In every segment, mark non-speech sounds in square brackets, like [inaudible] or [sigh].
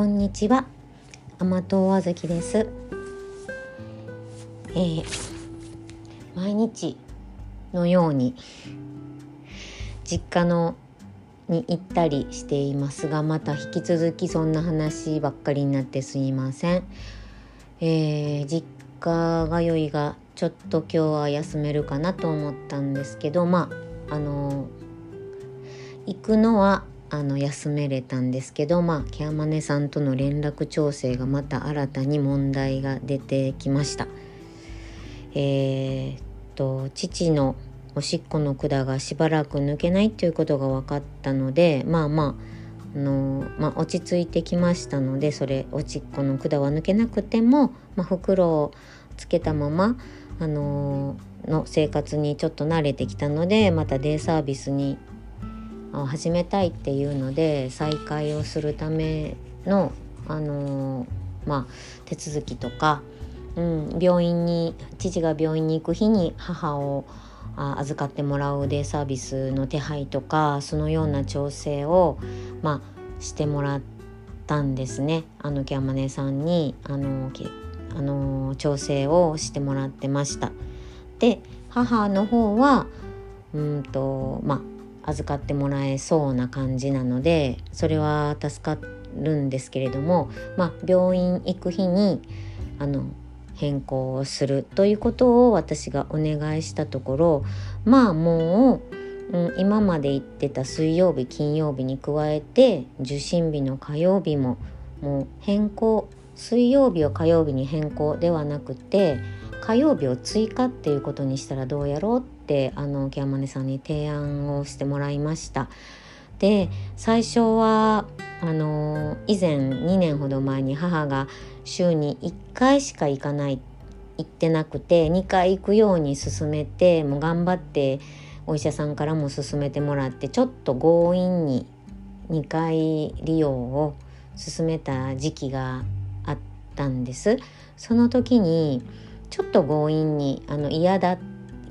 こんにちは。甘党あずきです、えー、毎日のように実家のに行ったりしていますがまた引き続きそんな話ばっかりになってすいません、えー、実家通いがちょっと今日は休めるかなと思ったんですけどまああの行くのはあの休めれたんですけどまあケアマネさんとの連絡調整がまた新たに問題が出てきました。えー、っと父のおしっこの管がしばらく抜けないということが分かったのでまあまああのまあ、落ち着いてきましたのでそれおしっこの管は抜けなくても、まあ、袋をつけたまま、あのの生活にちょっと慣れてきたのでまたデイサービスに始めたいっていうので再開をするための、あのまあ、手続きとか、うん、病院に父が病院に行く日に母をあ預かってもらうデイサービスの手配とかそのような調整を、まあ、してもらったんですねあのキャマネさんにあのあの調整をしてもらってました。で母の方はうんとまあ預かってもらえそうな感じなのでそれは助かるんですけれども、まあ、病院行く日にあの変更をするということを私がお願いしたところまあもう、うん、今まで行ってた水曜日金曜日に加えて受診日の火曜日ももう変更水曜日を火曜日に変更ではなくて火曜日を追加っていうことにしたらどうやろうっててあのケアマネさんに提案をしてもらいました。で最初はあの以前2年ほど前に母が週に1回しか行かない行ってなくて2回行くように勧めてもう頑張ってお医者さんからも勧めてもらってちょっと強引に2回利用を勧めた時期があったんです。その時にちょっと強引にあの嫌だっ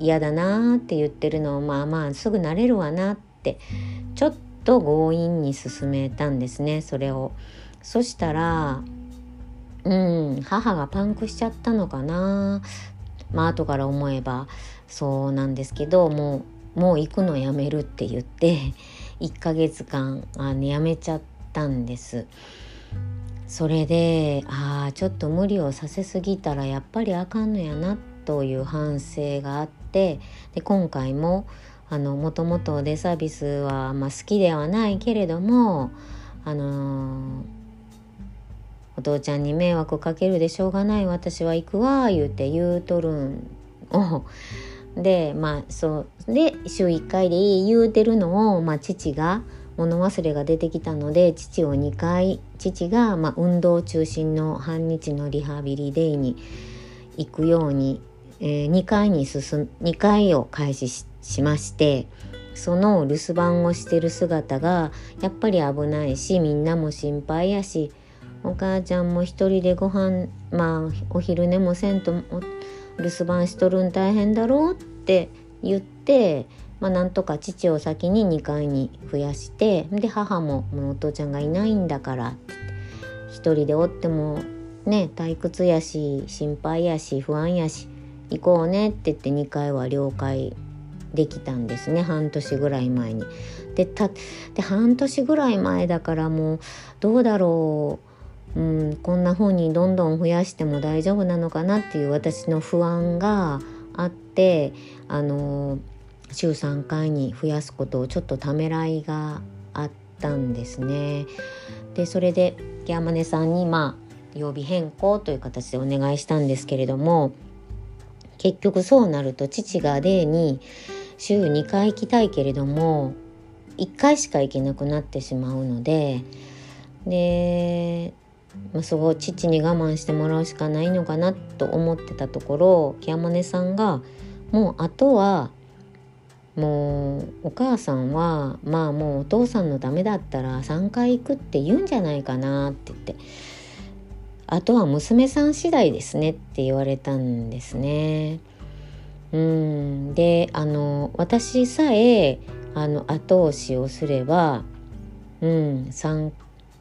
嫌だなって言ってるのをまあまあすぐ慣れるわなってちょっと強引に進めたんですねそれを。そしたらうん母がパンクしちゃったのかなまあ後から思えばそうなんですけどもうもう行くのやめるって言って1ヶ月間あのやめちゃったんです。それでああちょっと無理をさせすぎたらやっぱりあかんのやなという反省があってで今回もあのもともとデサービスは、まあ、好きではないけれどもあのー、お父ちゃんに迷惑かけるでしょうがない私は行くわ言うて言うとるんを。でまあそうで週1回でいい言うてるのを、まあ、父が物忘れが出てきたので父を2回父が、まあ、運動中心の半日のリハビリデイに行くようにえー、2回に進2回を開始しましてその留守番をしてる姿がやっぱり危ないしみんなも心配やしお母ちゃんも一人でご飯まあお昼寝もせんと留守番しとるん大変だろうって言って、まあ、なんとか父を先に2階に増やしてで母も「もうお父ちゃんがいないんだから」って一人でおってもね退屈やし心配やし不安やし行こうねって言って2回は了解できたんですね半年ぐらい前に。でたで半年ぐらい前だからもうどうだろう、うん、こんな風にどんどん増やしても大丈夫なのかなっていう私の不安があってあの週3回に増やすことをちょっとためらいがあったんですね。でそれでギャマネさんにまあ曜日変更という形でお願いしたんですけれども結局そうなると父が例に週2回行きたいけれども1回しか行けなくなってしまうのでで、まあ、そこを父に我慢してもらうしかないのかなと思ってたところキャマネさんがもうあとはもうお母さんはまあもうお父さんのためだったら3回行くって言うんじゃないかなって言ってあとは娘さん次第ですねって言われたんですね。うんであの私さえあの後押しをすれば、うん、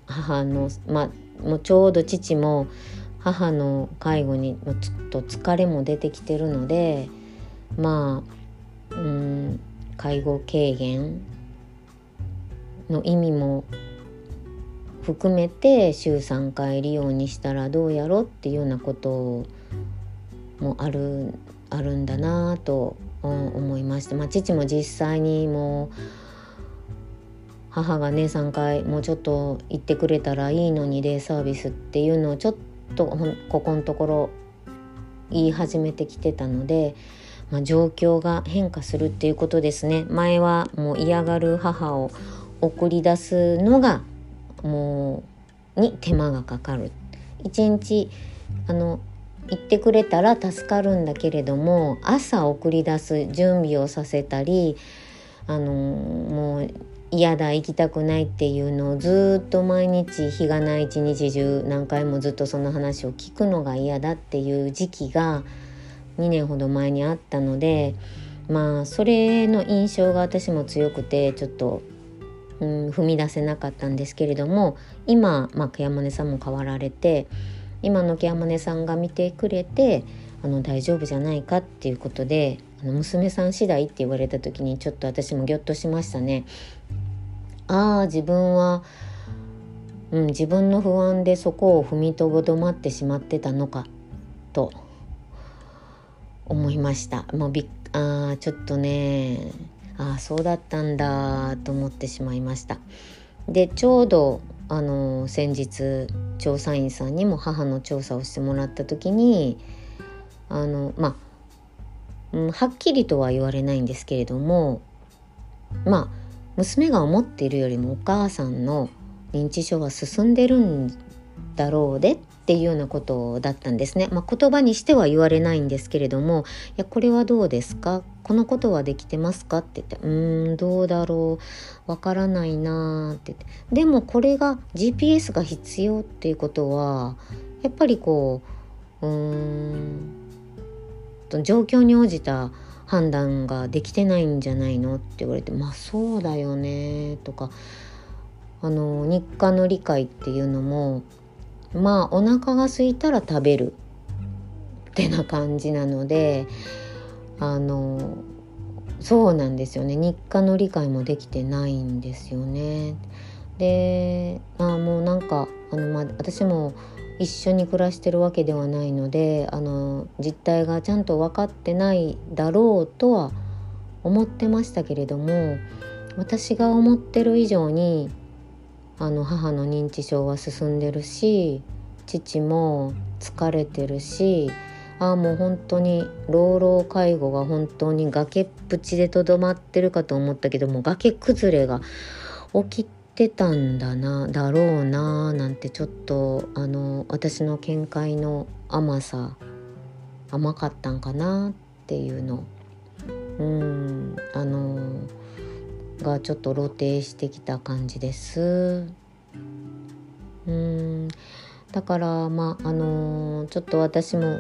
母の、まあ、もうちょうど父も母の介護にちょっと疲れも出てきてるのでまあうん介護軽減の意味も含めて週3回利用にしたらどうやろっていうようなこともあるあるんだなと思いまして、まあ、父も実際にもう母がね3回もうちょっと行ってくれたらいいのにデイサービスっていうのをちょっとここのところ言い始めてきてたので、まあ、状況が変化するっていうことですね。前はもう嫌がる母を送り出すのがもうに手間がかかる。一日あの行ってくれたら助かるんだけれども朝送り出す準備をさせたりあのもう嫌だ行きたくないっていうのをずっと毎日日がない一日中何回もずっとその話を聞くのが嫌だっていう時期が2年ほど前にあったのでまあそれの印象が私も強くてちょっと、うん、踏み出せなかったんですけれども今、まあ、ケアマネさんも変わられて今のケアマネさんが見てくれてあの大丈夫じゃないかっていうことであの娘さん次第って言われた時にちょっと私もギョッとしましたね。ああ自分は、うん、自分の不安でそこを踏みとどまってしまってたのかと思いました。もうびあちょっとねああそうだったんだと思ってしまいました。でちょうどあの先日調査員さんにも母の調査をしてもらった時にあのまあうん、はっきりとは言われないんですけれどもまあ娘が思っているよりもお母さんの認知症は進んでるんだろうでっていうようなことだったんですね。まあ、言葉にしては言われないんですけれども「いやこれはどうですか？このことはできてますか?」って言って「うーんどうだろう？わからないな」ってってでもこれが GPS が必要っていうことはやっぱりこううーん状況に応じた判断ができてないんじゃないのって言われてまあそうだよねとかあの日課の理解っていうのもまあお腹が空いたら食べるってな感じなのであのそうなんですよね日課の理解もできてないんですよね。であもうなんかあの、まあ、私も一緒に暮らしてるわけではないのであの実態がちゃんと分かってないだろうとは思ってましたけれども私が思ってる以上にあの母の認知症は進んでるし父も疲れてるしああもう本当に老老介護が本当に崖っぷちでとどまってるかと思ったけども崖崩れが起きてたんだなだろうななんてちょっとあの私の見解の甘さ甘かったんかなっていうの。うんあのがちょっと露呈してきた感じです。うんだからまああのちょっと私も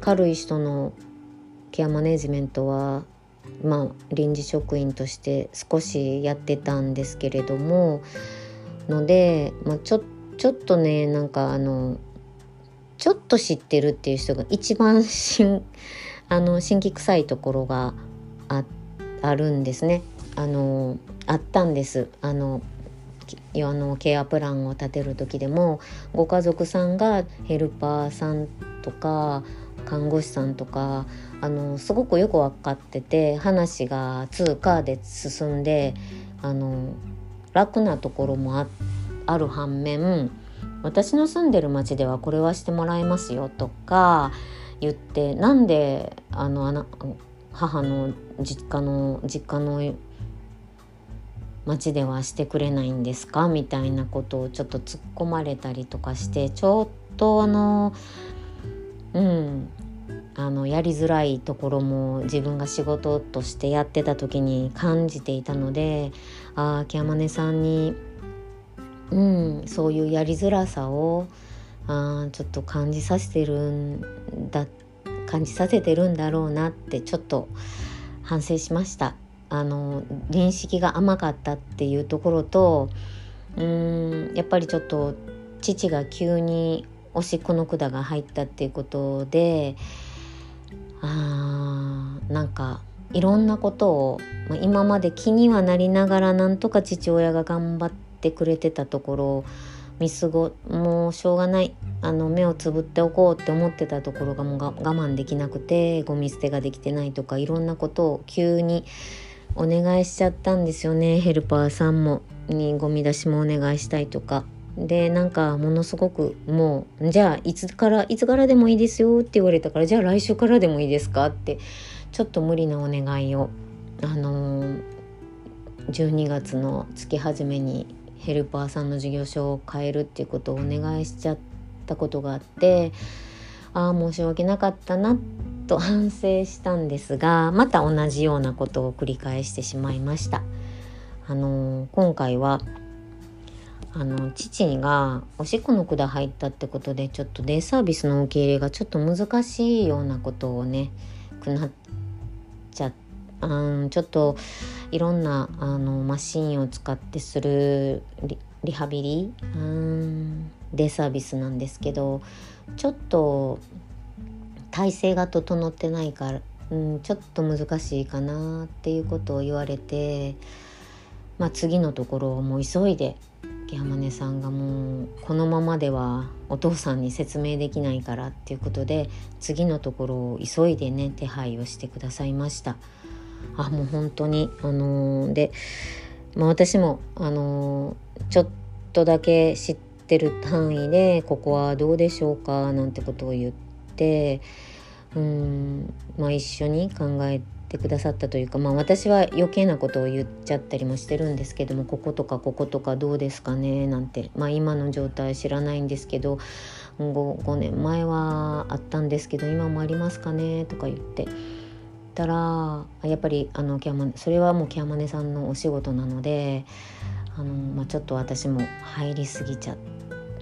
軽い人のケアマネジメントはまあ、臨時職員として少しやってたんですけれどもので、まあ、ちょちょっとねなんかあのちょっと知ってるっていう人が一番新あの新規臭いところがああるんですね。あのあったんです。あのあのケアプランを立てる時でもご家族さんがヘルパーさんとか看護師さんとかあのすごくよく分かってて話が通貨で進んであの楽なところもあある反面私の住んでる町ではこれはしてもらえますよとか言ってなんであのあな母の実家の実家の町ではしてくれないんですか？みたいなことをちょっと突っ込まれたりとかしてちょっとあのうんあのやりづらいところも自分が仕事としてやってた時に感じていたのでああケアマネさんに、うん、そういうやりづらさをあちょっと感じさせてるんだ感じさせてるんだろうなってちょっと反省しました。あの認識が甘かったっていうところとうんやっぱりちょっと父が急におしっこの管が入ったっていうことであーなんかいろんなことを、まあ、今まで気にはなりながらなんとか父親が頑張ってくれてたところを見過ごもうしょうがないあの目をつぶっておこうって思ってたところがもう我慢できなくてゴミ捨てができてないとかいろんなことを急にお願いしちゃったんですよね。ヘルパーさんも。にゴミ出しもお願いしたいとか。でなんかものすごくもうじゃあいつからいつからでもいいですよって言われたからじゃあ来週からでもいいですか？ってちょっと無理なお願いをあのー、12月の月初めにヘルパーさんの事業所を変えるっていうことをお願いしちゃったことがあってああ申し訳なかったなってと反省したんですがまた同じようなことを繰り返してしまいました。あの、今回はあの父がおしっこの管入ったってことでちょっとデイサービスの受け入れがちょっと難しいようなことをねくなっちゃうんちょっといろんなあのマシンを使ってするリハビリ？うんデイサービスなんですけどちょっと体勢が整ってないから、うん、ちょっと難しいかなっていうことを言われて、まあ、次のところをもう急いで山根さんがもうこのままではお父さんに説明できないからっていうことで次のところを急いでね手配をしてくださいました。あもう本当にあのー、で、まあ、私もあのー、ちょっとだけ知ってる範囲でここはどうでしょうかなんてことを言ってうんまあ一緒に考えてくださったというか、まあ、私は余計なことを言っちゃったりもしてるんですけどもこことかこことかどうですかねなんて、まあ、今の状態知らないんですけど 5, 5年前はあったんですけど今もありますかねとか言ってたらやっぱりあのキャマそれはもうキャマネさんのお仕事なのであの、まあ、ちょっと私も入りすぎちゃ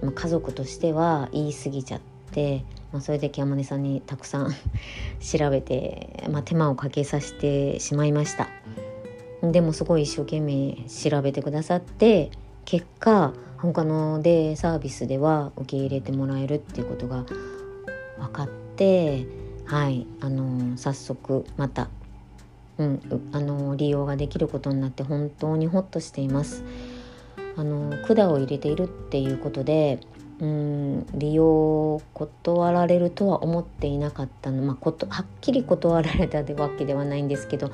まあ、家族としては言い過ぎちゃっ。まあ、それで山根さんにたくさん [laughs] 調べて、まあ、手間をかけさせてしまいましたでもすごい一生懸命調べてくださって結果他のデイサービスでは受け入れてもらえるっていうことが分かってはいあの早速また、うん、あの利用ができることになって本当にホッとしています。あの管を入れているっていうことでうん利用を断られるとは思っていなかったの、まあ、ことはっきり断られたわけではないんですけど、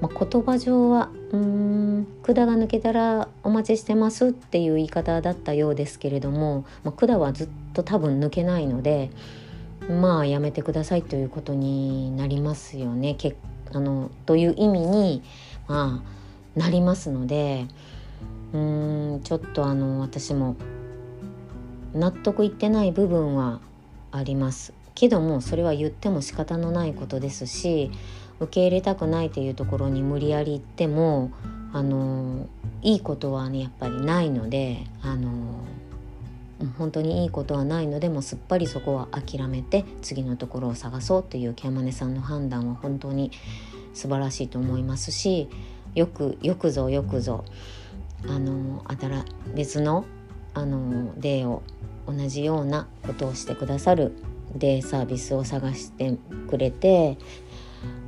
まあ、言葉上は「うん管が抜けたらお待ちしてます」っていう言い方だったようですけれども、まあ、管はずっと多分抜けないのでまあやめてくださいということになりますよね。けあのという意味に、まあ、なりますので。うんちょっとあの私も納得いってない部分はありますけどもそれは言っても仕方のないことですし受け入れたくないというところに無理やり言ってもあのいいことはねやっぱりないのであの本当にいいことはないのでもうすっぱりそこは諦めて次のところを探そうというキャマネさんの判断は本当に素晴らしいと思いますしよくよくぞよくぞあの別のあのデーを同じようなことをしてくださるデイサービスを探してくれて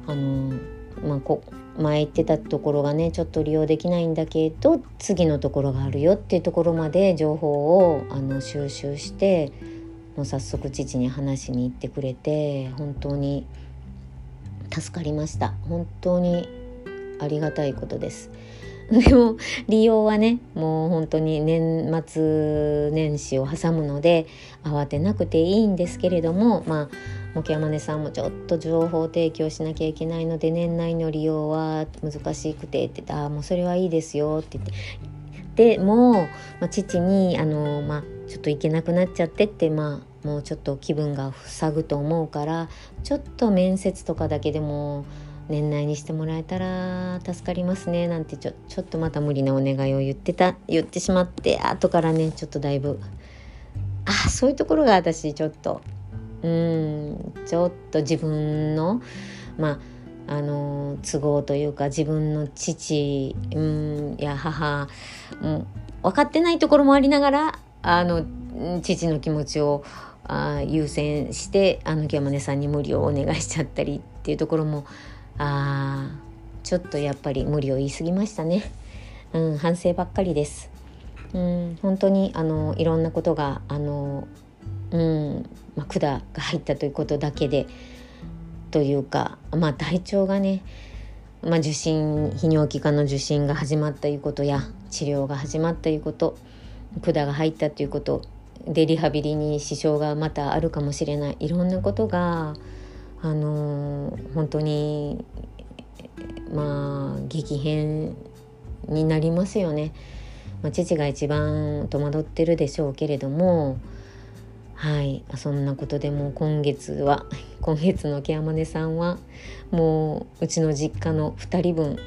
あの、まあ、こ前言ってたところがねちょっと利用できないんだけど次のところがあるよっていうところまで情報をあの収集してもう早速父に話しに行ってくれて本当に助かりました本当にありがたいことです。[laughs] でも利用はねもう本当に年末年始を挟むので慌てなくていいんですけれどもまあ木山根さんもちょっと情報提供しなきゃいけないので年内の利用は難しくてって言って「ああもうそれはいいですよ」って言って。でも、まあ、父にあの、まあ、ちょっと行けなくなっちゃってってまあもうちょっと気分が塞ぐと思うからちょっと面接とかだけでも年内にしてもらえたら助かりますね。なんてちょちょっとまた無理なお願いを言ってた言ってしまって後からねちょっとだいぶあそういうところが私ちょっとうんちょっと自分のまああの都合というか自分の父んや母、ん、分かってないところもありながらあの父の気持ちをあ優先してあの山根さんに無理をお願いしちゃったりっていうところもあちょっとやっぱり無理を言い過ぎましたね。うん、反省ばっかりです。うん、本当にあのいろんなことがあの、うんまあ、管が入ったということだけでというか、まあ、体調がね、まあ、受診泌尿器科の受診が始まったということや治療が始まったということ管が入ったということでリハビリに支障がまたあるかもしれないいろんなことが、あのー、本当にまあ激変になりますよね。まあ、父が一番戸惑ってるでしょうけれどもはい。そんなことでも今月は [laughs] 今月のケアマネさんはもううちの実家の2人分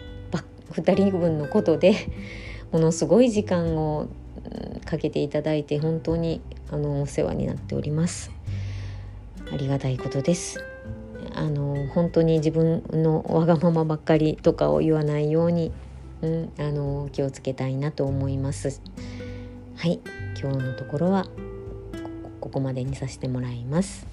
2人分のことでものすごい時間をかけていただいて本当にあのお世話になっております。ありがたいことです。あの本当に自分のわがままばっかりとかを言わないように、うん、あの気をつけたいなと思いますはい今日のところはここまでにさせてもらいます。